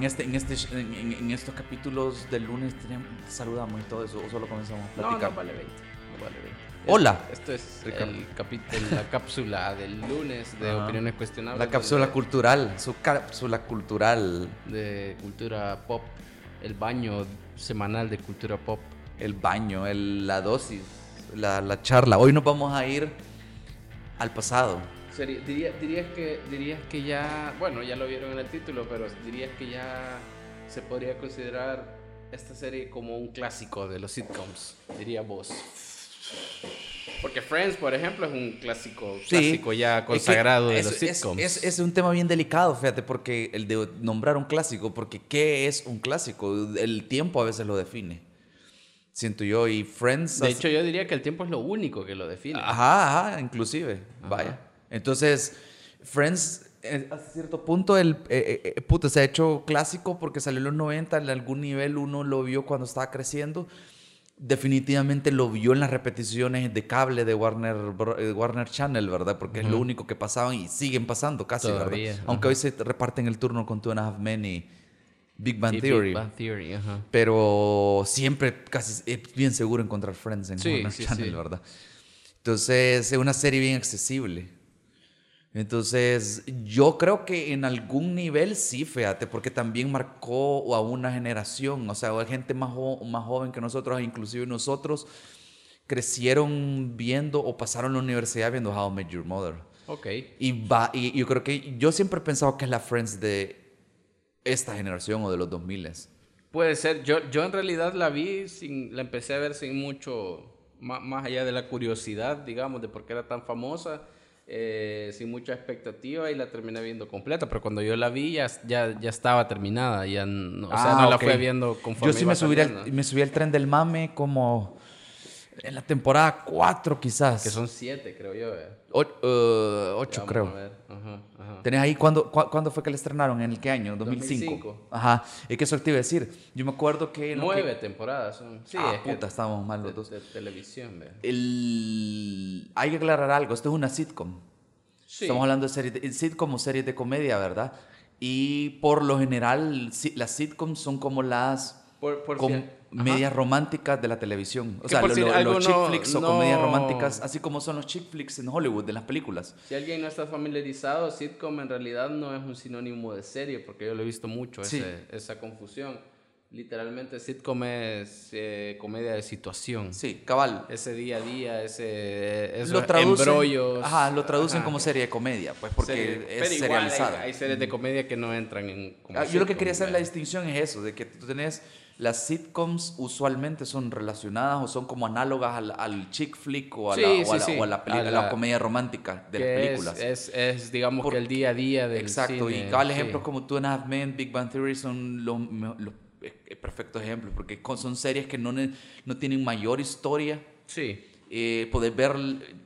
en, este, en, este, en, en estos capítulos del lunes tenemos, saludamos y todo eso, o solo comenzamos a platicar. no vale 20. No vale 20. Hola. Esto es el la cápsula del lunes de Ajá. opiniones cuestionables. La cápsula cultural, su cápsula cultural, de cultura pop, el baño semanal de cultura pop. el baño, el- la dosis, la, la charla. Hoy nos vamos a ir al pasado. Sería- diría- dirías, que, dirías que ya, bueno, ya lo vieron en el título, pero dirías que ya se podría considerar esta serie como un clásico de los sitcoms, diría vos. Porque Friends, por ejemplo, es un clásico, Sí. clásico ya Es que consagrado de es- los sitcoms. Es, es un tema bien delicado, fíjate, porque el de nombrar un clásico, porque ¿qué es un clásico? El tiempo a veces lo define. Siento yo, y Friends... de hace- hecho, yo diría que el tiempo es lo único que lo define. Ajá, ajá, inclusive, Ajá. vaya. Entonces, Friends, eh, hasta cierto punto, el, eh, eh, eh, puta, se ha hecho clásico porque salió en los 90, en algún nivel uno lo vio cuando estaba creciendo. Definitivamente lo vio en las repeticiones de cable de Warner, eh, Warner Channel, ¿verdad? Porque es lo único que pasaban y siguen pasando casi, Todavía, ¿verdad? Aunque ajá. hoy se reparten el turno con Two and a Half Men y Big Bang Y Theory. Big Bang Theory, ajá. Pero siempre casi es bien seguro encontrar Friends en Sí, Warner sí, Channel, sí. ¿verdad? Entonces, es una serie bien accesible. Entonces, yo creo que en algún nivel sí, fíjate, porque también marcó a una generación, o sea, hay gente más, jo- más joven que nosotros, inclusive nosotros, crecieron viendo o pasaron la universidad viendo How I Met Your Mother. Ok. Y, va, y yo creo que yo siempre he pensado que es la Friends de esta generación o de los 2000 Puede ser. Yo, yo en realidad la vi, sin, la empecé a ver sin mucho, ma- más, allá de la curiosidad, digamos, de por qué era tan famosa, eh, sin mucha expectativa y la terminé viendo completa. Pero cuando yo la vi ya, ya, ya estaba terminada, ya no, o sea, Ah, no la fui viendo conforme Yo sí me subí, al, me subí al tren del mame como en la temporada 4 quizás. Que son siete, creo yo. eh. 8 Ya vamos a creo. ver. Ajá, ajá. ¿Tenés ahí cuándo, cu- cuándo fue que la estrenaron? ¿En el qué año? 2005. 2005. Ajá. ¿Y qué eso te iba a decir? Yo me acuerdo que... Nueve que- temporadas son. Sí, ah, es puta, estábamos mal los dos. de televisión. El... Hay que aclarar algo. Esto es una sitcom. Sí. Estamos hablando de series de, sitcom o series de comedia, ¿verdad? Y por lo general, las sitcoms son como las Por, por com- si- ajá. comedias románticas de la televisión. O sea, lo- si lo- los chick no- flicks o no- comedias románticas, así como son los chick flicks en Hollywood, de las películas. Si alguien no está familiarizado, sitcom en realidad no es un sinónimo de serie, porque yo lo he visto mucho, Sí. ese- esa confusión. Literalmente, sitcom es eh, comedia de situación. Sí, cabal. Ese día a día, ese esos Lo traducen, embrollos. ajá, lo traducen Ajá. como serie de comedia, pues porque Serie- es pero igual serializada. Hay, hay series de comedia que no entran en. como Ah, Yo lo que quería hacer la distinción es eso, de que tú tenés las sitcoms usualmente son relacionadas o son como análogas al, al chick flick o a Sí, la, o sí, a la- sí. o a la, peli- A a la la- comedia romántica de las es- películas. Es, es, digamos, Porque- que el día a día del Exacto, cine, y cabal ejemplos como Two and a Half Men, Big Bang Theory son los, los eh, perfectos ejemplos, porque son series que no, no tienen mayor historia. Sí, Eh, poder ver,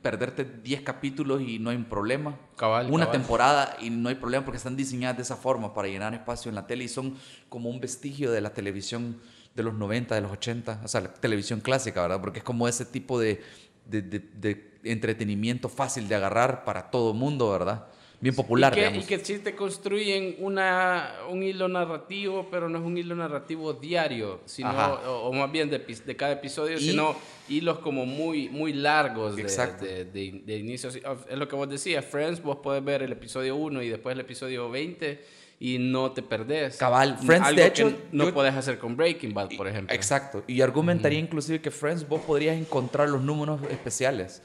perderte 10 capítulos y no hay un problema. Cabal, Una cabal. temporada y no hay problema porque están diseñadas de esa forma para llenar espacio en la tele y son como un vestigio de la televisión de los 90, de los 80, o sea, la televisión clásica, ¿verdad? Porque es como ese tipo de, de, de- de entretenimiento fácil de agarrar para todo mundo, ¿verdad? Bien popular, y que, digamos. y que sí te construyen una, un hilo narrativo, pero no es un hilo narrativo diario, sino, o, o más bien de, de cada episodio, Y- sino hilos como muy, muy largos de, Exacto. de, de, de inicio. Es lo que vos decías, Friends, vos podés ver el episodio 1 y después el episodio 20 y no te perdés. Cabal, Friends, Algo de que hecho, no yo- podés hacer con Breaking Bad, por ejemplo. Exacto. Y argumentaría inclusive que Friends vos podrías encontrar los números especiales.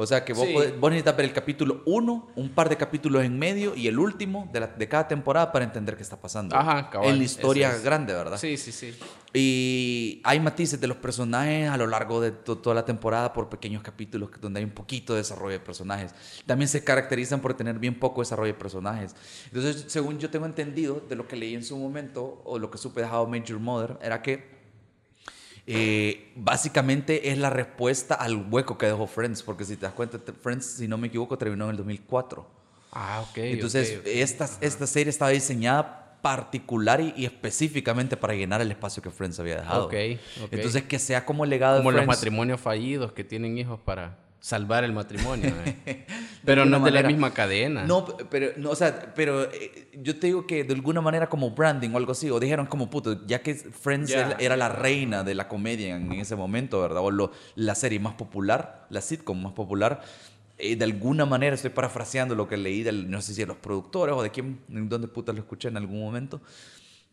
O sea, que vos, Sí. podés- vos necesitas ver el capítulo 1, un par de capítulos en medio y el último de, la- de cada temporada para entender qué está pasando. Ajá, cabal, En la historia es. grande, ¿verdad? Sí, sí, sí. Y hay matices de los personajes a lo largo de to- toda la temporada por pequeños capítulos donde hay un poquito de desarrollo de personajes. También se caracterizan por tener bien poco desarrollo de personajes. Entonces, según yo tengo entendido de lo que leí en su momento o lo que supe de How Your Mother, era que eh, básicamente es la respuesta al hueco que dejó Friends, porque si te das cuenta, Friends, si no me equivoco, terminó en el 2004. Ah, ok. Entonces, ok, ok. Esta, esta serie estaba diseñada particular y, y específicamente para llenar el espacio que Friends había dejado. Ok, ok. Entonces, que sea como el legado Como de los Friends. matrimonios fallidos que tienen hijos para... salvar el matrimonio. eh. Pero no es de la misma cadena. No, pero, no, o sea, pero eh, yo te digo que de alguna manera como branding o algo así, o dijeron como puto, ya que Friends Ya. era- la reina de la comedia en ese momento, ¿verdad? O lo- la serie más popular, la sitcom más popular, eh, de alguna manera estoy parafraseando lo que leí, del, no sé si de los productores o de quién, en dónde puta lo escuché en algún momento,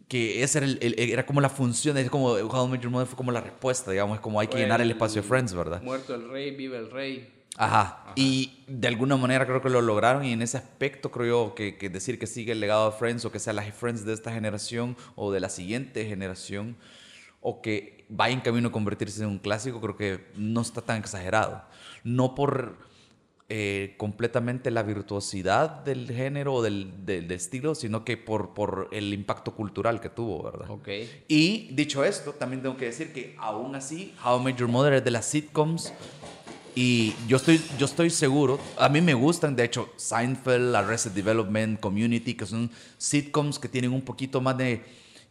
que esa era, el- el- era como la función, es como How Met Your Mother fue como la respuesta, digamos, es como hay que Fue llenar el el- espacio de Friends, ¿verdad? Muerto el rey, vive el rey. Ajá. Y de alguna manera creo que lo lograron y en ese aspecto creo yo que, que decir que sigue el legado de Friends o que sea las Friends de esta generación o de la siguiente generación o que vaya en camino a convertirse en un clásico creo que no está tan exagerado. No por eh, completamente la virtuosidad del género o del, del- del estilo, sino que por, por el impacto cultural que tuvo, ¿verdad? Ok. Y dicho esto, también tengo que decir que aún así, How I Met Your Mother es de las sitcoms y yo estoy, yo estoy seguro, a mí me gustan, de hecho, Seinfeld, Arrested Development, Community, que son sitcoms que tienen un poquito más de,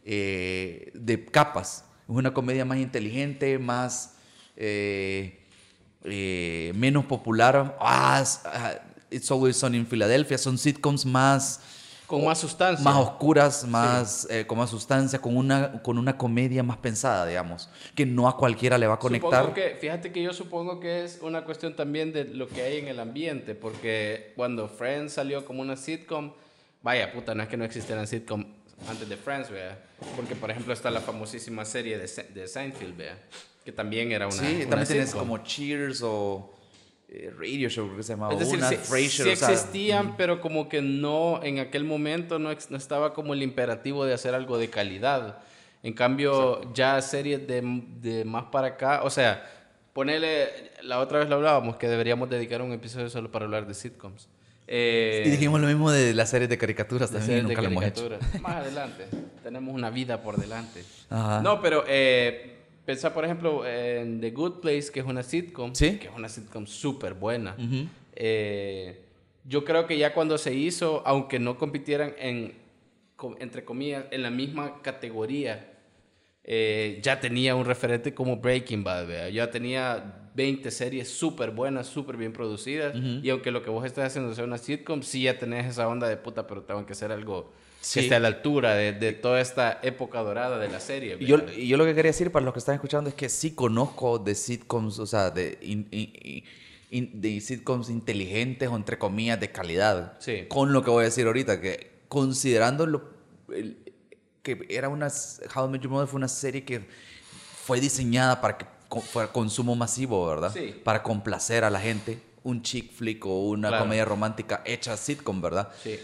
eh, de capas. Es una comedia más inteligente, más... eh, eh, menos popular. Ah, ah, It's Always Sunny in Philadelphia. Son sitcoms más Con más sustancia. más oscuras, más eh, con más sustancia, con una, con una comedia más pensada, digamos, que no a cualquiera le va a conectar. Que, fíjate que yo supongo que es una cuestión también de lo que hay en el ambiente, porque cuando Friends salió como una sitcom, vaya puta, no es que no existieran sitcom antes de Friends, vea. Porque, por ejemplo, está la famosísima serie de, de Seinfeld, vea, que también era una. sí, una también tienes como Cheers o eh, Radio Show, creo que se llamaba Es decir, una, sí, Frasier, sí o sea, existían, pero como que no, en aquel momento no, no estaba como el imperativo de hacer algo de calidad. En cambio, ya series de, de más para acá, o sea, ponele, la otra vez lo hablábamos, que deberíamos dedicar un episodio solo para hablar de sitcoms. Eh, Y dijimos lo mismo de las series de caricaturas también, series de nunca lo hemos hecho. caricaturas. Más adelante, tenemos una vida por delante. Ajá. No, pero eh, pensá, por ejemplo, en The Good Place, que es una sitcom, Sí. que es una sitcom súper buena. Eh, yo creo que ya cuando se hizo, aunque no compitieran en, entre comillas, en la misma categoría, eh, ya tenía un referente como Breaking Bad, ¿vea? ya tenía 20 series súper buenas, súper bien producidas, y aunque lo que vos estás haciendo sea una sitcom, sí ya tenés esa onda de puta, pero tengo que hacer algo Sí. que esté a la altura de, de toda esta época dorada de la serie. Y yo, ¿vea? y yo lo que quería decir para los que están escuchando es que sí conozco de sitcoms, o sea, de, in- in- in- de sitcoms inteligentes o entre comillas de calidad. Sí. Con lo que voy a decir ahorita, que considerando lo, el- que era una, How I Met Your Mother fue una serie que fue diseñada para que fuera consumo masivo, ¿verdad? Sí. Para complacer a la gente. Un chick flick o una Claro. comedia romántica hecha sitcom, ¿verdad? Sí.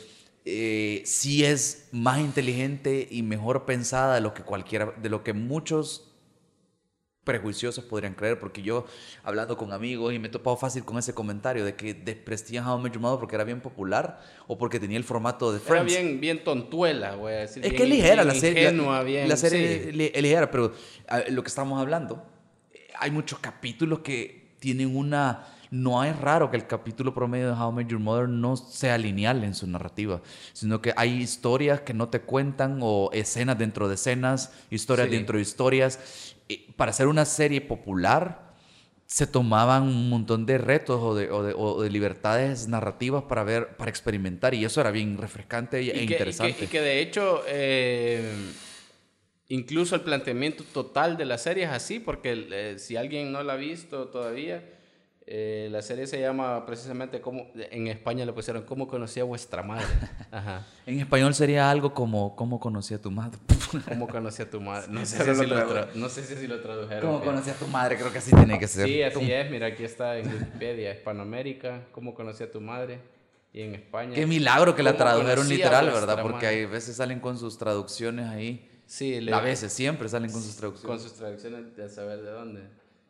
Eh, sí es más inteligente y mejor pensada de lo que cualquiera, de lo que muchos prejuiciosos podrían creer, porque yo hablando con amigos y me he topado fácil con ese comentario de que desprestigian How I Met porque era bien popular o porque tenía el formato de Era Friends. bien, bien tontuela, voy a decir. es bien que es ligera la serie. ingenua, bien, la serie sí. es li- es ligera, pero lo que estamos hablando, eh, hay muchos capítulos que tienen una... No es raro que el capítulo promedio de How I Met Your Mother no sea lineal en su narrativa, sino que hay historias que no te cuentan o escenas dentro de escenas, historias Sí. dentro de historias. Para hacer una serie popular se tomaban un montón de retos o de, o de- o de libertades narrativas para ver, para experimentar y eso era bien refrescante e Y que- y que- interesante. Y que, de hecho, eh, incluso el planteamiento total de la serie es así, porque eh, si alguien no la ha visto todavía, eh, la serie se llama precisamente como en España le pusieron ¿Cómo conocí a vuestra madre? Ajá. En español sería algo como ¿Cómo conocí a tu madre? ¿Cómo conocí a tu madre? No sé, si lo tra- no sé si lo tradujeron. ¿Cómo fíjate. conocí a tu madre? Creo que así tiene que ser. Sí, así ¿Cómo- es. Mira, aquí está en Wikipedia. Hispanoamérica, ¿Cómo conocí a tu madre? Y en España. Qué milagro que la ¿Cómo tradujeron literal, ¿verdad? Porque hay veces salen con sus traducciones ahí. Sí, le- A veces, siempre salen con sus con traducciones. sus traducciones de saber de dónde.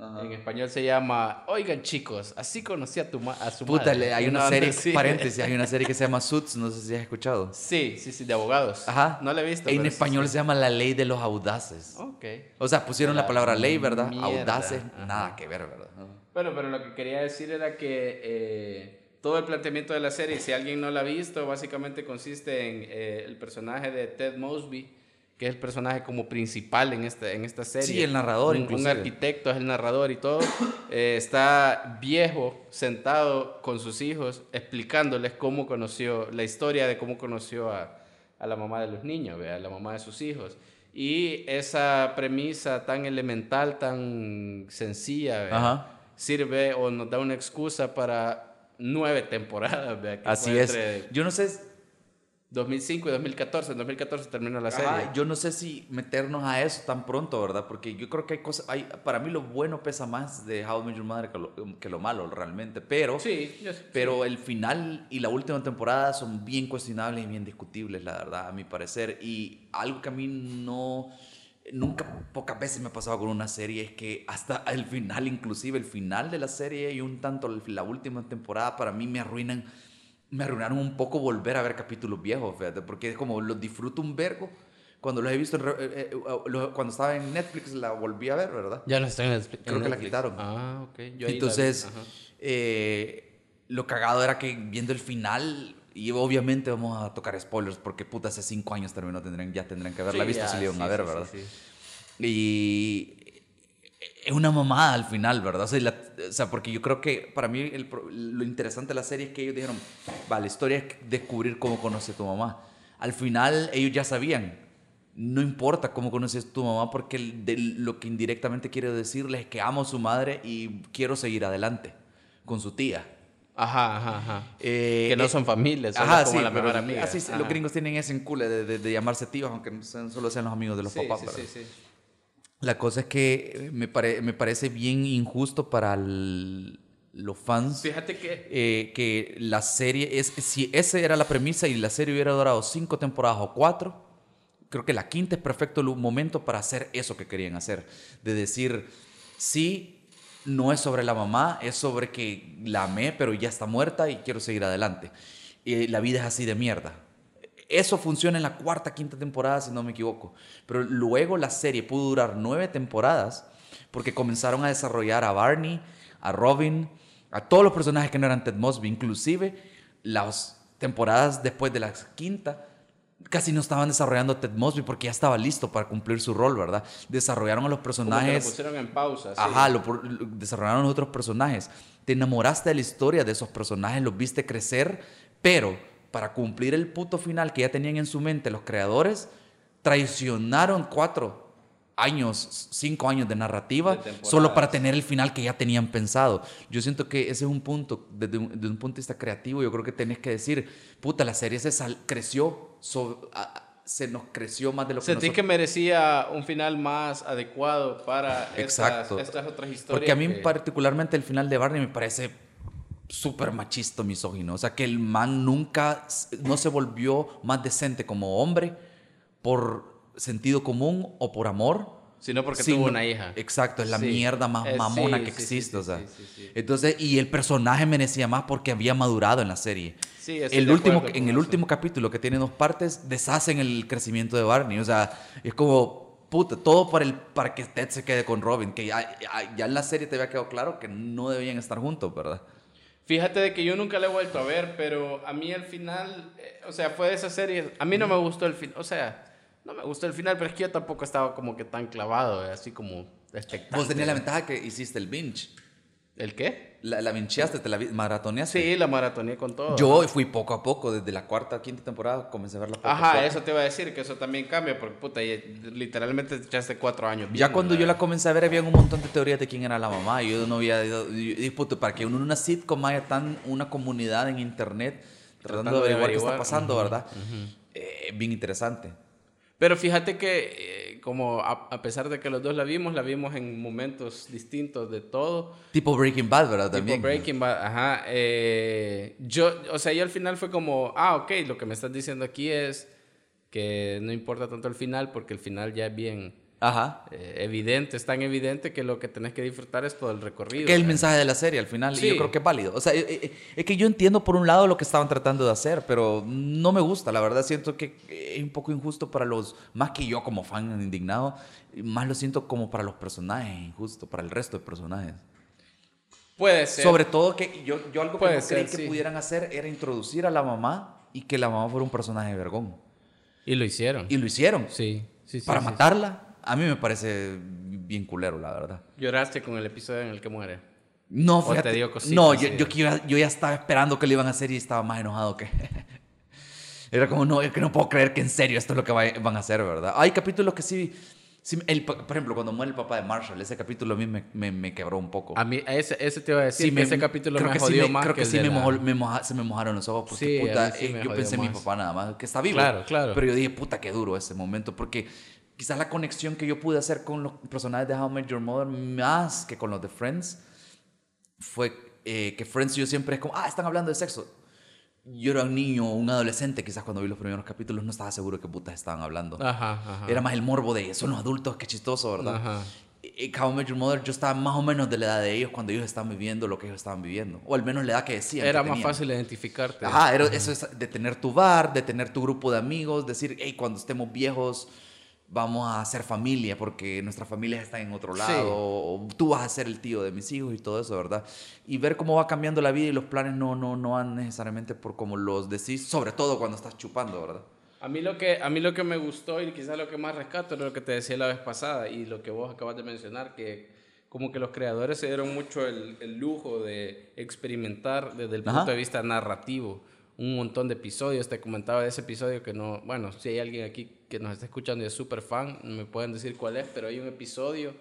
Ajá. En español se llama Oigan chicos, así conocí a, tu ma- a su Puta, madre. hay una serie, paréntesis, hay una serie que se llama Suits, no sé si has escuchado. Sí, sí, sí, de abogados. Ajá. No la he visto. En sí español se llama La Ley de los Audaces. Ok. O sea, pusieron la La palabra ley, ¿verdad? mierda. Audaces, Ajá. nada que ver, ¿verdad? Bueno, pero lo que quería decir era que eh, todo el planteamiento de la serie, si alguien no la ha visto, básicamente consiste en eh, el personaje de Ted Mosby, que es el personaje como principal en esta, en esta serie. Sí, el narrador, un, un arquitecto es el narrador y todo. Eh, está viejo, sentado con sus hijos, explicándoles cómo conoció, la historia de cómo conoció a, a la mamá de los niños, a la mamá de sus hijos. Y esa premisa tan elemental, tan sencilla, sirve o nos da una excusa para nueve temporadas. Así es. Yo no sé 2005 y 2014. En 2014 terminó la serie. yo no sé si meternos a eso tan pronto, ¿verdad? Porque yo creo que hay cosas. Hay, para mí, lo bueno pesa más de How I Met Your Mother que lo, que lo malo, realmente. Pero, sí, pero el final y la última temporada son bien cuestionables y bien discutibles, la verdad, a mi parecer. Y algo que a mí no. Nunca, pocas veces me ha pasado con una serie es que hasta el final, inclusive el final de la serie y un tanto la última temporada, para mí me arruinan me arruinaron un poco volver a ver capítulos viejos, fíjate, porque es como los disfruto un vergo. Cuando los he visto, eh, eh, eh, cuando estaba en Netflix la volví a ver, ¿verdad? Ya no está en Netflix. Creo que la quitaron. Ah, ok. Entonces, lo cagado era que viendo el final, y obviamente vamos a tocar spoilers, porque puta, hace cinco años terminó, tendrían, ya tendrían que haberla visto si le iban a ver, ¿verdad? Y es una mamada al final, ¿verdad? O sea, porque yo creo que para mí lo interesante de la serie es que ellos dijeron, va, la historia es descubrir cómo conoce a tu mamá. Al final ellos ya sabían, no importa cómo conoces a tu mamá porque lo que indirectamente quiere decirles es que amo a su madre y quiero seguir adelante con su tía. Ajá, ajá, ajá. Eh, que no son familias, son como sí, la mejor amiga. Así, los gringos tienen ese encule de, de, llamarse tíos, aunque solo sean los amigos de los papás. Sí, sí, sí. La cosa es que me, me parece bien injusto para los fans. Fíjate que... Eh, que la serie, es, si esa era la premisa y la serie hubiera durado cinco temporadas o cuatro, creo que la quinta es perfecto momento para hacer eso que querían hacer. De decir, sí, no es sobre la mamá, es sobre que la amé, pero ya está muerta y quiero seguir adelante. Y la vida es así de mierda. Eso funciona en la cuarta, quinta temporada, si no me equivoco. Pero luego la serie pudo durar nueve temporadas porque comenzaron a desarrollar a Barney, a Robin, a todos los personajes que no eran Ted Mosby, inclusive las temporadas después de la quinta casi no estaban desarrollando a Ted Mosby porque ya estaba listo para cumplir su rol, ¿verdad? Desarrollaron a los personajes. lo pusieron en pausa. Ajá, desarrollaron a los otros personajes. Te enamoraste de la historia de esos personajes, los viste crecer, pero para cumplir el puto final que ya tenían en su mente los creadores, traicionaron cuatro años, cinco años de narrativa, solo para tener el final que ya tenían pensado. Yo siento que ese es un punto, desde un, punto de vista creativo, yo creo que tenés que decir, puta, la serie se creció, se nos creció más de lo que Sentí que merecía un final más adecuado para Exacto. Estas, otras historias. Porque a mí particularmente el final de Barney me parece súper machista, misógino. O sea, que el man nunca, no se volvió más decente como hombre por sentido común o por amor. Sino porque tuvo una hija. Exacto, es la mierda más eh, mamona que existe. o sea. Entonces, y el personaje merecía más porque había madurado en la serie. Sí, el último, en el último capítulo, que tiene dos partes, deshacen el crecimiento de Barney. O sea, es como, puta, todo para, el, para que Ted se quede con Robin. Que ya, ya en la serie te había quedado claro que no debían estar juntos, ¿verdad? Fíjate de que yo nunca la he vuelto a ver, pero a mí el final, eh, o sea, fue de esa serie, a mí no me gustó el final, o sea, no me gustó el final, pero es que yo tampoco estaba como que tan clavado, eh, así como espectacular. Vos tenías la ventaja que hiciste el binge. ¿El qué? La, la vincheaste, te la maratoneaste. Sí, la maratoneé con todo. Yo fui poco a poco, desde la cuarta, quinta temporada, comencé a verla poco Ajá, eso te iba a decir, que eso también cambia, porque puta, literalmente echaste cuatro años. ya cuando yo la comencé a ver, había un montón de teorías de quién era la mamá. Y yo no había. Y, puta, para que en una sitcom haya tan una comunidad en internet tratando, de averiguar, qué está pasando, ¿verdad? Eh, bien interesante. Pero fíjate que, eh, como a, pesar de que los dos la vimos, la vimos en momentos distintos de todo. Tipo Breaking Bad, ¿verdad? Tipo Breaking Bad, ajá. Eh, yo, o sea, yo al final fue como, ah, ok, lo que me estás diciendo aquí es que no importa tanto el final porque el final ya es bien Ajá. Eh, evidente, es tan evidente que lo que tenés que disfrutar es todo el recorrido. Que es el mensaje de la serie al final, y yo creo que es válido. O sea, eh, eh, es que yo entiendo por un lado lo que estaban tratando de hacer, pero no me gusta, la verdad siento que es un poco injusto para los, más que yo como fan indignado, más lo siento como para los personajes, injusto, para el resto de personajes. Puede ser. Sobre todo que yo, yo algo que no creí que pudieran hacer era introducir a la mamá y que la mamá fuera un personaje vergón. Y lo hicieron. Y lo hicieron. Sí. Sí, sí, para sí, matarla, a mí me parece bien culero, la verdad. ¿Lloraste con el episodio en el que muere? No, ¿O te fíjate. dio cositas, no, yo, sí? yo, yo ya estaba esperando que lo iban a hacer y estaba más enojado que. Era como, no, es que no puedo creer que en serio esto es lo que va- van a hacer, ¿verdad? Hay capítulos que sí. sí el, por ejemplo, cuando muere el papá de Marshall, ese capítulo a mí me, me, me quebró un poco. A mí, ese, ese te iba a decir Sí, que me- ese capítulo creo me que sí jodió me- más Creo que, sí me, la- mojó- moja- se me mojaron los ojos porque, Sí, puta, sí eh, yo pensé en mi papá nada más, que está vivo. Claro, claro. Pero yo dije, puta, qué duro ese momento, porque quizás la conexión que yo pude hacer con los personajes de How I Met Your Mother, más que con los de Friends, fue eh, que Friends yo siempre es como, ah, están hablando de sexo. Yo era un niño, un adolescente, quizás cuando vi los primeros capítulos no estaba seguro de qué putas estaban hablando. Ajá, ajá. Era más el morbo de, son los adultos, qué chistoso, ¿verdad? Ajá. Y How I Met Your Mother, yo estaba más o menos de la edad de ellos cuando ellos estaban viviendo lo que ellos estaban viviendo. O al menos la edad que decían. Era que más tenían. fácil identificarte. Ajá, era, eso es de tener tu bar, de tener tu grupo de amigos, decir, hey, cuando estemos viejos vamos a hacer familia porque nuestras familias están en otro lado, Sí. o tú vas a ser el tío de mis hijos y todo eso, ¿verdad? Y ver cómo va cambiando la vida y los planes no, no, no van necesariamente por como los decís, sobre todo cuando estás chupando, ¿verdad? A mí, lo que, a mí lo que me gustó y quizás lo que más rescato es lo que te decía la vez pasada y lo que vos acabas de mencionar, que como que los creadores se dieron mucho el, el lujo de experimentar desde el Ajá. punto de vista narrativo un montón de episodios. Te comentaba de ese episodio que no, bueno, si hay alguien aquí que nos está escuchando y es súper fan, me pueden decir cuál es, pero hay un episodio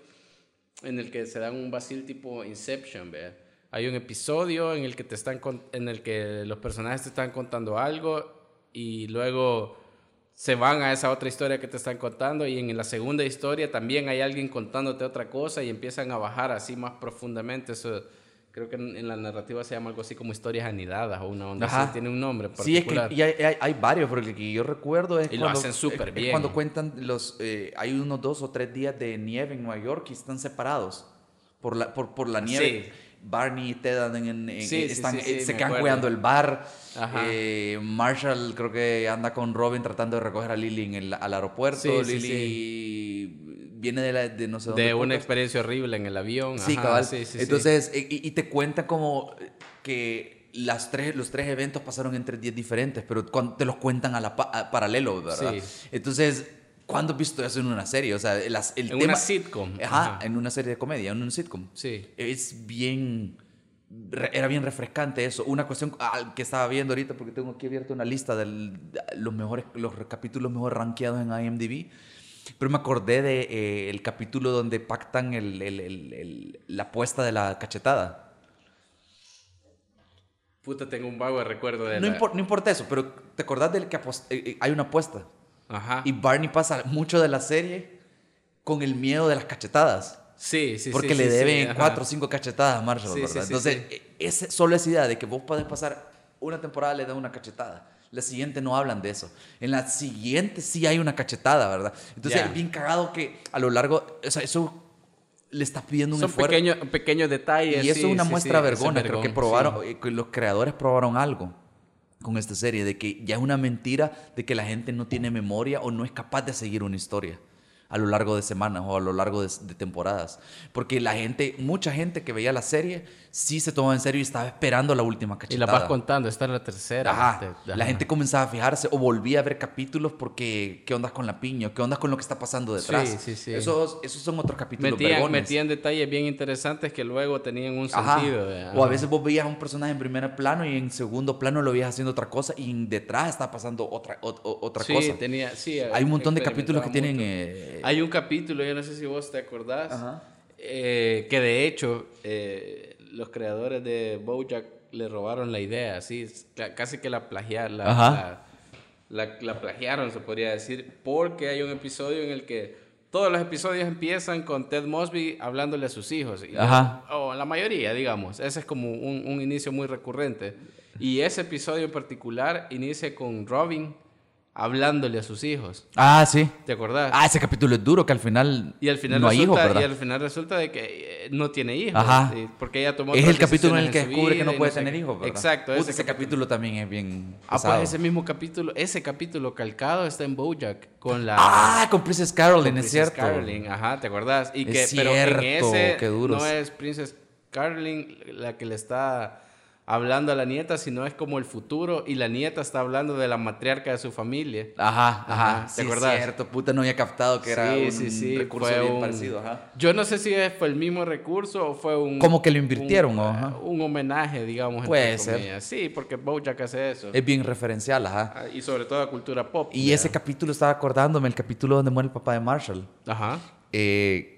en el que se dan un vacil tipo Inception, ¿vea? Hay un episodio en el que te están en el que los personajes te están contando algo y luego se van a esa otra historia que te están contando y en la segunda historia también hay alguien contándote otra cosa y empiezan a bajar así más profundamente. Eso creo que en, en la narrativa se llama algo así como historias anidadas o una onda Ajá. así, tiene un nombre Sí, es que y hay, hay, hay varios, porque el que yo recuerdo es Y lo cuando, hacen súper es- es bien. cuando cuentan los, eh, hay unos dos o tres días de nieve en Nueva York y están separados por la, por, por la nieve. Sí. Barney y Ted en, en- Sí, sí, están, sí, eh, se quedan cuidando el bar. Ajá. Eh, Marshall creo que anda con Robin tratando de recoger a Lily en el, al aeropuerto. Sí, sí, Lily viene de, la, de no sé dónde. de una experiencia horrible en el avión. Sí, Ajá, cabal. sí, sí, sí. Entonces, eh, Y, y te cuenta como que las tres, los tres eventos pasaron en tres días diferentes, pero cuando te los cuentan a la a paralelo, ¿verdad? Sí. Entonces, ¿cuándo has visto eso en una serie? O sea, las- el En tema... una sitcom. Ajá, Ajá. en una serie de comedia, en un sitcom. Sí. Es bien... Era bien refrescante eso. Una cuestión ah, que estaba viendo ahorita, porque tengo aquí abierto una lista de los mejores, los capítulos mejor rankeados en IMDb. Pero me acordé de eh, el capítulo donde pactan el, el- el- la apuesta de la cachetada. Puta, tengo un vago de recuerdo de No, la- impor- no importa eso, pero ¿te acordás del que apos- eh, eh, hay una apuesta? Ajá. Y Barney pasa mucho de la serie con el miedo de las cachetadas. Sí, sí, porque sí, le sí, sí, deben ajá. cuatro o cinco cachetadas a Marshall, Sí, sí, ¿verdad? sí, Entonces, sí. eh, ese- solo esa idea de que vos podés pasar una temporada le dan una cachetada. La siguiente no hablan de eso. En la siguiente sí hay una cachetada, ¿verdad? Entonces es bien cagado que a lo largo, o sea, eso le estás pidiendo un Son esfuerzo. pequeños, pequeños detalles. Y eso sí, es una sí, muestra sí, vergona. Creo que probaron, eh, que los creadores probaron algo con esta serie, de que ya es una mentira de que la gente no tiene memoria o no es capaz de seguir una historia a lo largo de semanas o a lo largo de, de temporadas. Porque la gente, mucha gente que veía la serie, sí se tomaba en serio y estaba esperando la última Y cachetada. la vas contando, esta es la tercera. Ajá. este, La ajá. gente comenzaba a fijarse o volvía a ver capítulos porque qué onda con la piña, qué onda con lo que está pasando detrás. Sí, sí, sí. Esos, esos son otros capítulos metían, metían detalles bien interesantes que luego tenían un Ajá. sentido. eh, O a ajá. veces vos veías a un personaje en primer plano y en segundo plano lo veías haciendo otra cosa y detrás está pasando otra, o- o- otra sí, cosa. tenía, sí, Hay un montón de capítulos que tienen... eh, Hay un capítulo, yo no sé si vos te acordás, Ajá. eh, que de hecho eh, los creadores de Bojack le robaron la idea, así, casi que la plagiaron, la, Ajá. la, la- la plagiaron, se podría decir, porque hay un episodio en el que todos los episodios empiezan con Ted Mosby hablándole a sus hijos, y- Ajá. o la mayoría, digamos, ese es como un, un inicio muy recurrente. Y ese episodio en particular inicia con Robin hablándole a sus hijos. Ah, sí. ¿Te acordás? Ah, ese capítulo es duro que al final, Y al final no hay resulta, hijos, ¿verdad? y al final resulta de que eh, no tiene hijos. Ajá. Porque ella tomó Es el capítulo en el que descubre que no puede tener hijos, ¿verdad? Exacto. Ese ese capítulo también es bien Ah, pesado. pues ese mismo capítulo, ese capítulo calcado está en Bojack con la... Ah, con Princess Carolyn, con es Princess cierto. Caroline, ajá, ¿te acordás? Y Es que, pero en cierto, ese qué duros. no es Princess Caroline la que le está hablando a la nieta, sino es como el futuro y la nieta está hablando de la matriarca de su familia. Ajá, ajá. ¿te sí, acuerdas? cierto, puta, no había captado que era Sí, un sí, sí, recurso bien un- parecido, ajá. Yo no sé si fue el mismo recurso o fue un... Como que lo invirtieron, un, ajá. un homenaje, digamos. Puede entre ser. Sí, porque Bojack hace eso. Es bien referencial, ajá. Ah, Y sobre todo a cultura pop. Y ese capítulo estaba acordándome, el capítulo donde muere el papá de Marshall. Ajá. Eh,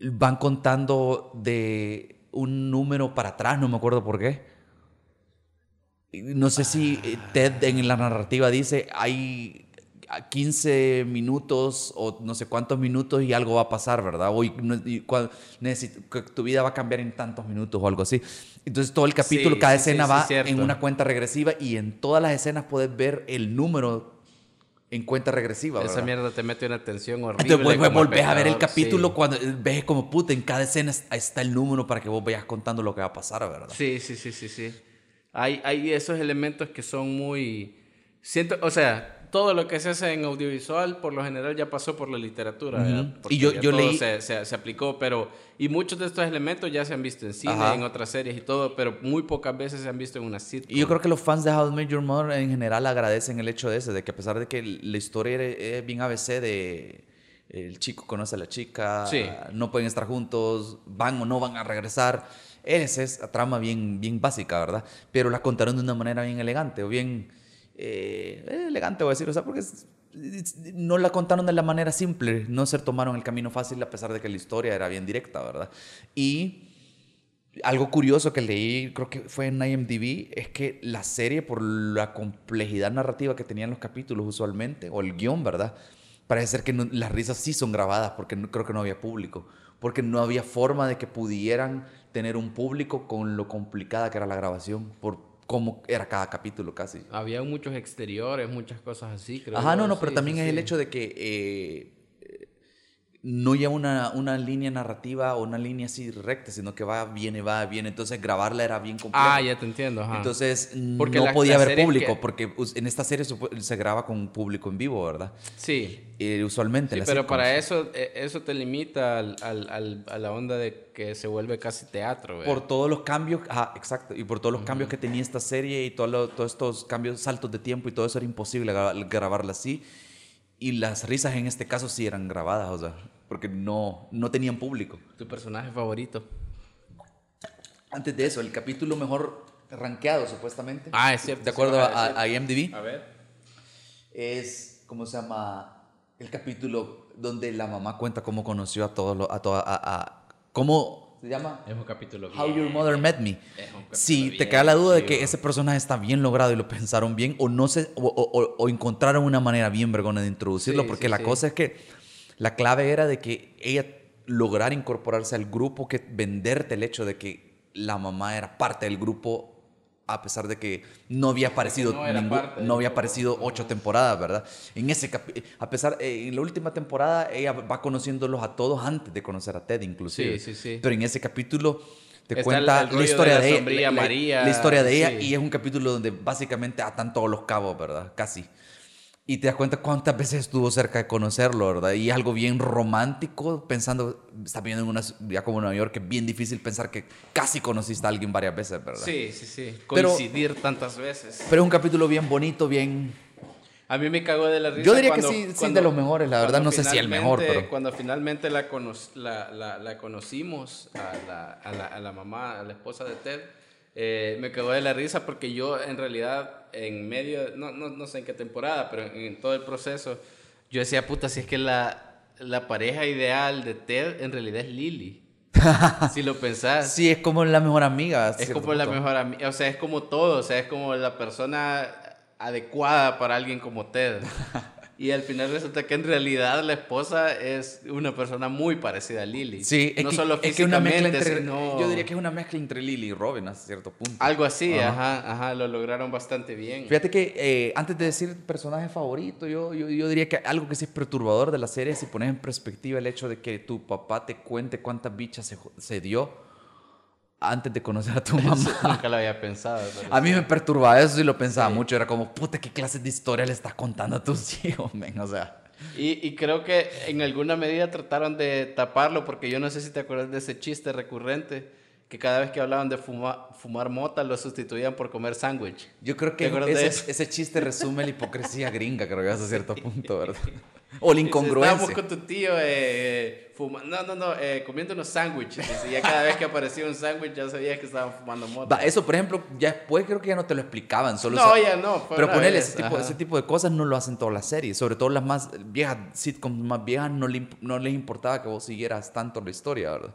van contando de un número para atrás, no me acuerdo por qué. No sé si eh, Ted en la narrativa dice hay 15 minutos o no sé cuántos minutos y algo va a pasar, ¿verdad? O y no- y cua- necesito- que tu vida va a cambiar en tantos minutos o algo así. Entonces todo el capítulo, Sí, cada sí, escena sí, va en una cuenta regresiva y en todas las escenas puedes ver el número en cuenta regresiva. Esa ¿verdad? mierda te mete una tensión horrible. Entonces vuelves, volvés a ver el capítulo sí. cuando ves como puta, en cada escena es- está el número para que vos vayas contando lo que va a pasar, ¿verdad? Sí, sí, sí, sí, sí. Hay, hay esos elementos que son muy... Siento, o sea, todo lo que se hace en audiovisual por lo general ya pasó por la literatura. Ujú. Porque Y yo- yo todo leí- Se, se- se aplicó, pero... Y muchos de estos elementos ya se han visto en cine, Ajá. en otras series y todo, pero muy pocas veces se han visto en una sitcom. Y yo creo que los fans de How I Met Your Mother en general agradecen el hecho de ese, de que a pesar de que la historia es bien ABC de el chico conoce a la chica, Sí. no pueden estar juntos, van o no van a regresar. Esa es la trama bien, bien básica, ¿verdad? Pero la contaron de una manera bien elegante o bien eh, elegante, voy a decir, o sea, porque no la contaron de la manera simple, no se tomaron el camino fácil a pesar de que la historia era bien directa, ¿verdad? Y algo curioso que leí, creo que fue en IMDb, es que la serie, por la complejidad narrativa que tenían los capítulos usualmente, o el guion, ¿verdad? Parece ser que las risas sí son grabadas, porque no- creo que no había público, porque no había forma de que pudieran tener un público con lo complicada que era la grabación, por cómo era cada capítulo casi. Había muchos exteriores, muchas cosas así, creo. Ajá, no, no, pero también sí, es el hecho de que eh, no lleva una, una línea narrativa o una línea así recta, sino que va, viene, va, viene. Entonces grabarla era bien complejo. Ah, ya te entiendo, ajá. Entonces Porque no la- podía haber público, que- porque en esta serie se graba con público en vivo, ¿verdad? sí, Eh, usualmente. Sí, pero sitcoms. para eso, eh, eso te limita al, al- al- a la onda de que se vuelve casi teatro. ¿verdad? Por todos los cambios, ajá, exacto, y por todos los cambios que tenía esta serie y todo lo- todos estos cambios, saltos de tiempo y todo eso era imposible gra- grabarla así. Y las risas en este caso sí eran grabadas, o sea, porque no, no tenían público. ¿Tu personaje favorito? Antes de eso, el capítulo mejor rankeado, supuestamente. Ah, es cierto, De sí acuerdo me a, a IMDb, A ver. es, ¿cómo se llama? El capítulo donde la mamá cuenta cómo conoció a todos los, a toda, a, a- ¿cómo se llama? Es un capítulo How Your Mother Met Me. Es un capítulo Si te queda la duda de que ese personaje está bien logrado y lo pensaron bien, o no sé, o, o- o- o encontraron una manera bien vergona de introducirlo, Sí, porque sí, la sí. cosa es que la clave era de que ella lograr incorporarse al grupo, que venderte el hecho de que la mamá era parte del grupo, a pesar de que no había aparecido no ningún- había aparecido ocho temporadas, ¿verdad? En ese a pesar eh, en la última temporada ella va conociéndolos a todos antes de conocer a Ted inclusive. Sí, sí, sí. Pero en ese capítulo te Está cuenta el- el rollo la de historia la de, ella, la- la- María, la historia de ella y es un capítulo donde básicamente atan todos los cabos, ¿verdad? Casi. Y te das cuenta cuántas veces estuvo cerca de conocerlo, ¿verdad? Y algo bien romántico, pensando, estás viviendo en una ciudad como Nueva York, que es bien difícil pensar que casi conociste a alguien varias veces, ¿verdad? Sí, sí, sí. Pero- Coincidir tantas veces. Pero es un capítulo bien bonito, bien... A mí me cagó de la risa. Yo diría cuando- que sí, sí, cuando- de los mejores, la verdad, no sé si el mejor, pero- Cuando finalmente la, cono- la, la, la conocimos, a la, a, la, a la mamá, a la esposa de Ted, eh, me cagó de la risa porque yo en realidad, en medio, no, no, no sé en qué temporada, pero en, en todo el proceso, yo decía, puta, si es que la, la pareja ideal de Ted en realidad es Lily. si lo pensás. Sí, es como la mejor amiga. Es como la punto. mejor amiga, o sea, es como todo, o sea, es como la persona adecuada para alguien como Ted. Y al final resulta que en realidad la esposa es una persona muy parecida a Lily. Sí, es no que, solo es que una mezcla entre, sino yo diría que es una mezcla entre Lily y Robin hasta cierto punto. algo así, Ajá. ajá, ajá, lo lograron bastante bien. Fíjate que eh, antes de decir personaje favorito, yo, yo, yo diría que algo que sí es perturbador de la serie si pones en perspectiva el hecho de que tu papá te cuente cuántas bichas se, se dio antes de conocer a tu mamá. Nunca lo había pensado. A mí me perturbaba eso y lo pensaba Sí. mucho. Era como, puta, ¿qué clase de historia le estás contando a tus hijos, men? O sea, Y, y creo que en alguna medida trataron de taparlo, porque yo no sé si te acuerdas de ese chiste recurrente, que cada vez que hablaban de fuma- fumar mota lo sustituían por comer sándwich. Yo creo ¿Te que ese, eso? ese chiste resume la hipocresía gringa, creo que hasta cierto punto, ¿verdad? O la incongruencia. Estábamos con tu tío eh, fuma- no, no, no, eh, comiendo unos sándwiches. Y ya cada vez que aparecía un sándwich ya sabías que estaban fumando mota. Eso, por ejemplo, ya después creo que ya no te lo explicaban. Solo No, sa- ya no, Pero ponerle ese tipo, ese tipo de cosas no lo hacen todas las series. Sobre todo las más viejas, sitcoms más viejas, no, le no les importaba que vos siguieras tanto la historia, ¿verdad?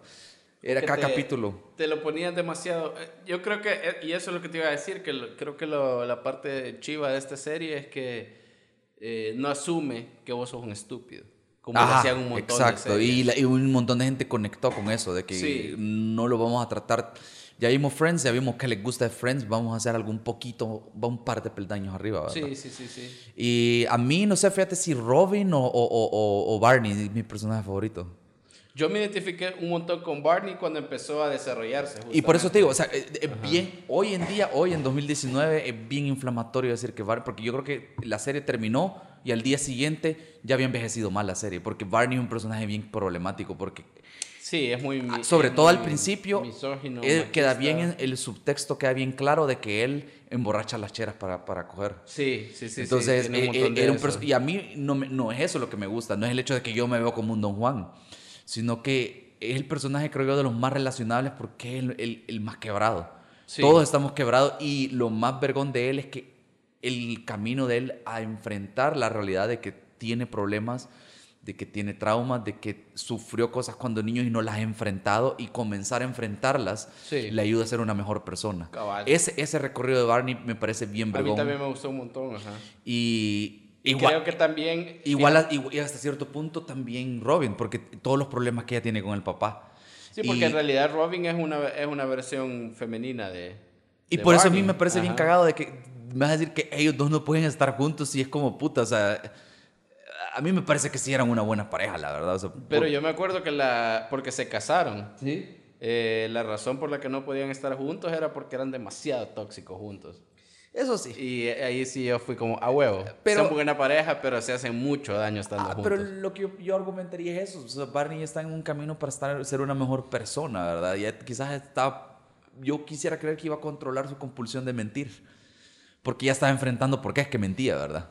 Era cada te- capítulo. Te lo ponían demasiado. eh, Yo creo que, eh, y eso es lo que te iba a decir, que lo- creo que lo- la parte chiva de esta serie es que eh, no asume que vos sos un estúpido. Como lo Ajá, hacían un montón exacto. de Y, series. la- y un montón de gente conectó con eso, de que Sí. no lo vamos a tratar. Ya vimos Friends, ya vimos que les gusta de Friends, vamos a hacer algo un poquito, va un par de peldaños arriba, ¿verdad? Sí, sí, sí, sí. Y a mí, no sé, fíjate si Robin o, o- o- o- o Barney es mi personaje favorito. Yo me identifiqué un montón con Barney cuando empezó a desarrollarse. Y por eso te justamente. digo, o sea, es, es bien, hoy en día, hoy en 2019, es bien inflamatorio decir que Barney, porque yo creo que la serie terminó y al día siguiente ya había envejecido mal la serie, porque Barney es un personaje bien problemático, porque Sí, es muy. sobre es todo al muy principio, misógino, eh, queda bien, en- el subtexto queda bien claro de que él emborracha las cheras para, para coger. Sí, sí, sí. Entonces, sí, un eh, eh, de era un y a mí no, me- no es eso lo que me gusta, no es el hecho de que yo me veo como un Don Juan, sino que es el personaje, creo yo, de los más relacionables porque es el, el- el más quebrado. Sí. Todos estamos quebrados y lo más vergón de él es que el camino de él a enfrentar la realidad de que tiene problemas, de que tiene traumas, de que sufrió cosas cuando niño y no las ha enfrentado y comenzar a enfrentarlas Sí. le ayuda a ser una mejor persona. Cabal. Ese, ese recorrido de Barney me parece bien A mí vergón. también me gustó un montón, ajá. Y igual, creo que también. igual, a- igual- y hasta cierto punto también Robin, porque todos los problemas que ella tiene con el papá. Sí, porque y, en realidad Robin es una, es una versión femenina de. y de por eso a mí Barney. me parece bien Ajá. cagado de que me vas a decir que ellos dos no pueden estar juntos y es como puta, o sea, a mí me parece que sí eran una buena pareja, la verdad. o sea, Pero por- yo me acuerdo que la. Porque se casaron. ¿Sí? Eh, la razón por la que no podían estar juntos era porque eran demasiado tóxicos juntos. Eso sí. Y ahí sí yo fui como, a huevo. Pero- Son buena pareja, pero se hacen mucho daño estando Ah, juntos. pero lo que yo, yo argumentaría es eso. O sea, Barney está en un camino para estar, ser una mejor persona, ¿verdad? Y quizás está. Yo quisiera creer que iba a controlar su compulsión de mentir. Porque ya estaba enfrentando por qué es que mentía, ¿verdad?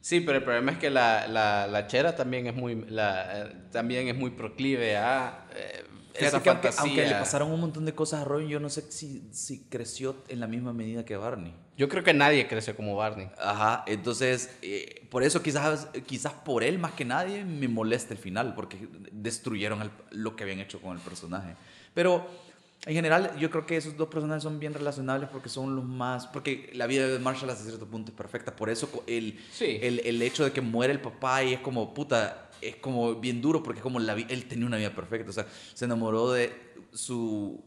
Sí, pero el problema es que la, la, la chera también es muy, la, eh, también es muy proclive a eh, Esa que aunque, aunque le pasaron un montón de cosas a Robin, yo no sé si, si creció en la misma medida que Barney. Yo creo que nadie creció como Barney. Ajá, entonces, eh, por eso quizás, quizás por él más que nadie me molesta el final, porque destruyeron el- lo que habían hecho con el personaje. Pero en general, yo creo que esos dos personajes son bien relacionables porque son los más. Porque la vida de Marshall hasta cierto punto es perfecta. Por eso el, Sí. el, el hecho de que muere el papá y es como puta, es como bien duro porque es como la, él tenía una vida perfecta. O sea, se enamoró de su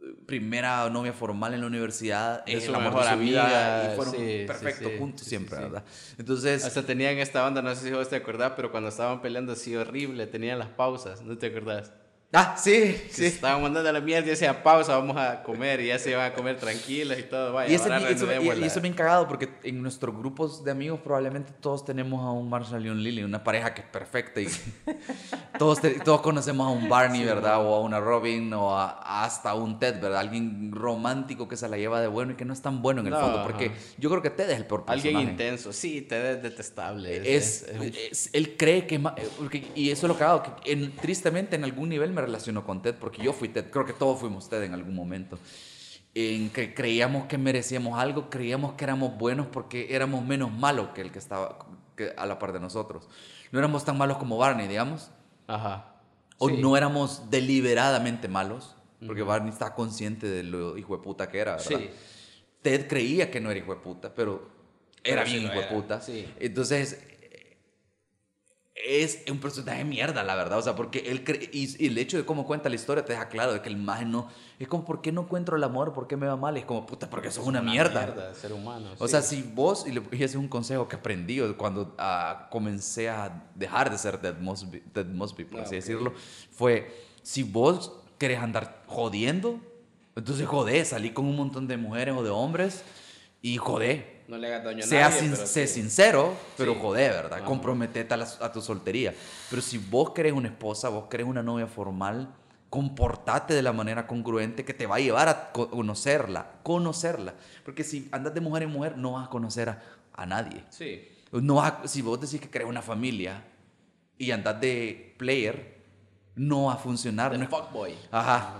eh, primera novia formal en la universidad, es amor mejor su vida, amiga, y fueron sí, perfectos sí, juntos siempre. ¿verdad? Entonces, Hasta tenían esta banda, no sé si vos te acordás, pero cuando estaban peleando así horrible, tenían las pausas, ¿no te acordás? Ah, sí, sí. estaban mandando a la mierda y decían pausa, vamos a comer y ya se iban a comer tranquilos y todo. Vaya, Y, ese- y eso, y- y eso es bien cagado porque en nuestros grupos de amigos probablemente todos tenemos a un Marshall y un Lily, una pareja que es perfecta y todos, te- todos conocemos a un Barney, ¿verdad? O a una Robin o a, hasta un Ted, ¿verdad? Alguien romántico que se la lleva de bueno y que no es tan bueno en el No, fondo porque ajá. yo creo que Ted es el peor Alguien personaje. intenso, sí, te es detestable. Es, es es- él cree que, porque- y eso es lo que hago, que en- tristemente en algún nivel me relaciono con Ted, porque yo fui Ted, creo que todos fuimos Ted en algún momento, en que creíamos que merecíamos algo, creíamos que éramos buenos porque éramos menos malos que el que estaba que a la par de nosotros. No éramos tan malos como Barney, digamos, Ajá. o Sí. no éramos deliberadamente malos, porque Barney estaba consciente de lo hijo de puta que era, ¿verdad? Sí. Ted creía que no era hijo de puta, pero era sí bien lo hijo de puta. sí. Entonces, es un personaje de mierda, la verdad. O sea, porque él y, y el hecho de cómo cuenta la historia te deja claro de que el maje no. Es como, ¿por qué no encuentro el amor? ¿Por qué me va mal? Y es como, puta, porque sos una, mierda. ser humano. O sí. sea, si vos, y, le, y ese es un consejo que aprendí cuando ah, comencé a dejar de ser Ted Mosby, Ted Mosby por Ah, así ok. decirlo, fue, si vos querés andar jodiendo, entonces jodé, salí con un montón de mujeres o de hombres y jodé. No le hagas daño a Sea nadie, sin- pero sé sí. sincero, pero Sí. jodé, ¿verdad? Ajá. Comprometete a, la- a tu soltería. Pero si vos querés una esposa, vos querés una novia formal, comportate de la manera congruente que te va a llevar a conocerla, conocerla. Porque si andas de mujer en mujer, no vas a conocer a, a nadie. Sí. No si vos decís que crees una familia y andas de player, no va a funcionar. No fuckboy. Ajá.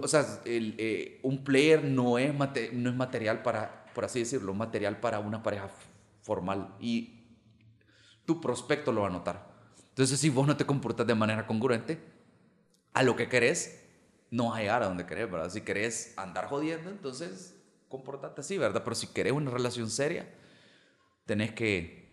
o sea, el, eh, un player no es, no es material para, por así decirlo, material para una pareja formal. Y tu prospecto lo va a notar. Entonces, si vos no te comportas de manera congruente, a lo que querés, no vas a llegar a donde querés, ¿verdad? Si querés andar jodiendo, entonces comportate así, ¿verdad? Pero si querés una relación seria, tenés que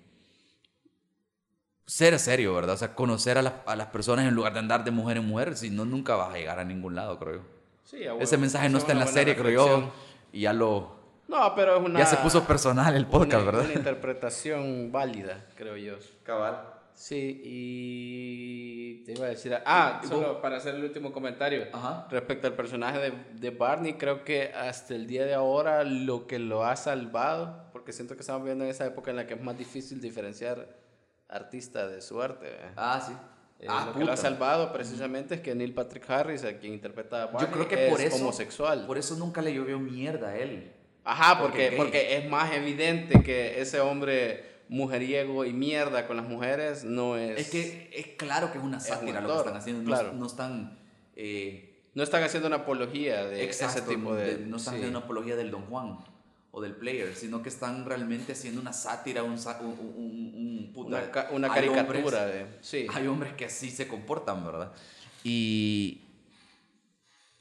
ser serio, ¿verdad? O sea, conocer a, a, las personas en lugar de andar de mujer en mujer, si no, nunca vas a llegar a ningún lado, creo yo. Sí, Ese mensaje no está en la serie, creo yo, y ya lo... No, pero es una... Ya se puso personal el podcast, ¿verdad? Una interpretación válida, creo yo. Cabal. Sí, y te iba a decir, ah, solo para hacer el último comentario, respecto al personaje de, de, Barney, creo que hasta el día de ahora lo que lo ha salvado, porque siento que estamos viviendo en esa época en la que es más difícil diferenciar artista de su arte. Ah, sí. Eh, ah, lo que lo ha salvado precisamente es que Neil Patrick Harris, a quien interpreta a Barney, Yo creo que por es eso, homosexual. Por eso nunca le llovió mierda a él. Ajá, porque, porque es más evidente que ese hombre mujeriego y mierda con las mujeres no es... Es que es claro que es una sátira lo que están haciendo, no, no están... Eh, no están haciendo una apología de ese tipo de... no están haciendo una apología del Don Juan o del player, sino que están realmente haciendo una sátira, un, un, puta, una, caricatura de... Sí. Hay hombres que así se comportan, ¿verdad? Y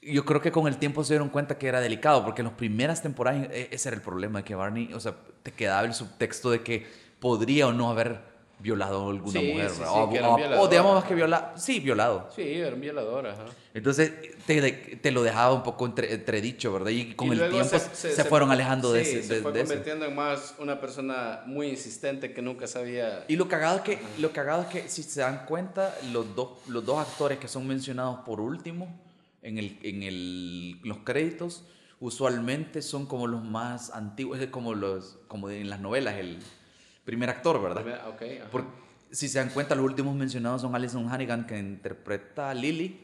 yo creo que con el tiempo se dieron cuenta que era delicado, porque en las primeras temporadas e, ese era el problema, de que Barney, o sea, te quedaba el subtexto de que podría o no haber violado a alguna mujer. o, digamos más que violado. Sí, violado. Sí, era un violador, Entonces te, te, lo dejaba un poco entre, entredicho, ¿verdad? Y con el tiempo se, fueron alejando de ese. se fue convirtiendo en más una persona muy insistente que nunca sabía. Y lo cagado es que, lo cagado es que si se dan cuenta, los dos, los dos actores que son mencionados por último en, el, en el, los créditos, usualmente son como los más antiguos, es como, los, como en las novelas, el primer actor, ¿verdad? si se dan cuenta, los últimos mencionados son Alison Hannigan, que interpreta a Lily,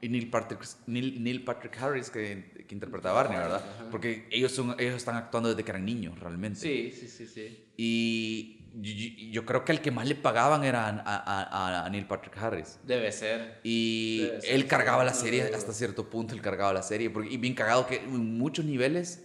y Neil Patrick, Neil, Patrick Harris, que, que, interpreta a Barney, ¿verdad? Porque ellos, son, ellos están actuando desde que eran niños, realmente. Sí, sí, sí, sí. Y yo, creo que el que más le pagaban era a, Neil Patrick Harris. Debe ser. Y él cargaba la serie, hasta cierto punto él cargaba la serie, porque, y bien cagado que en muchos niveles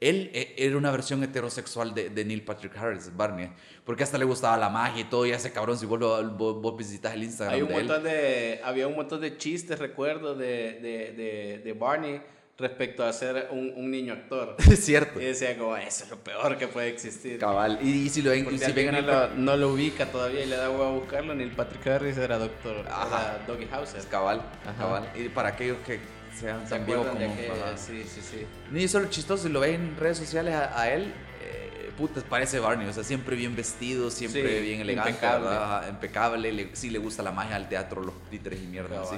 él e, era una versión heterosexual de, de, Neil Patrick Harris, Barney, porque hasta le gustaba la magia y todo, y ese cabrón, si vos, vos, visitas el Instagram Hay un montón de, había un montón de chistes, recuerdo, de, de, de Barney respecto a ser un, un niño actor. Es cierto. Y decía como, eso es lo peor que puede existir. Cabal. Y, si lo ven, y si ven no, lo, no, lo, ubica todavía y le da agua a buscarlo, Neil Patrick Harris era doctor, Ajá. era Doggy Hauser. Cabal, cabal. Y para aquellos que sean tan vivos como... Que, sí, sí, sí. Ni eso lo chistoso, si lo ven en redes sociales a, él, eh, puta, parece Barney, o sea, siempre bien vestido, siempre bien elegante, impecable. impecable le, sí le gusta la magia al teatro, los títeres y mierda así.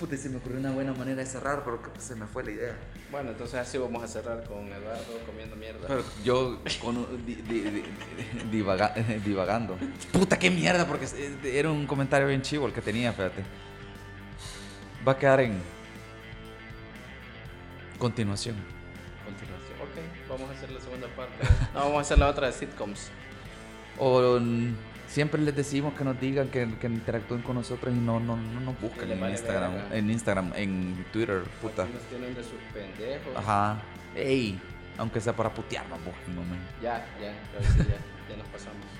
Puta, se me ocurrió una buena manera de cerrar, pero se me fue la idea. Bueno, entonces así vamos a cerrar con Eduardo comiendo mierda. Pero yo con, divagando. Puta, qué mierda, porque era un comentario bien chivo el que tenía, fíjate va a quedar en continuación. Continuación. Ok, vamos a hacer la segunda parte. no, vamos a hacer la otra de sitcoms. O siempre les decimos que nos digan que, que interactúen con nosotros y no, no, no nos busquen en Instagram, en Instagram, en Twitter, puta. nos tienen de sus pendejos. Ajá. Ey, aunque sea para putearnos, busquen, Ya, ya, ya, ya nos pasamos.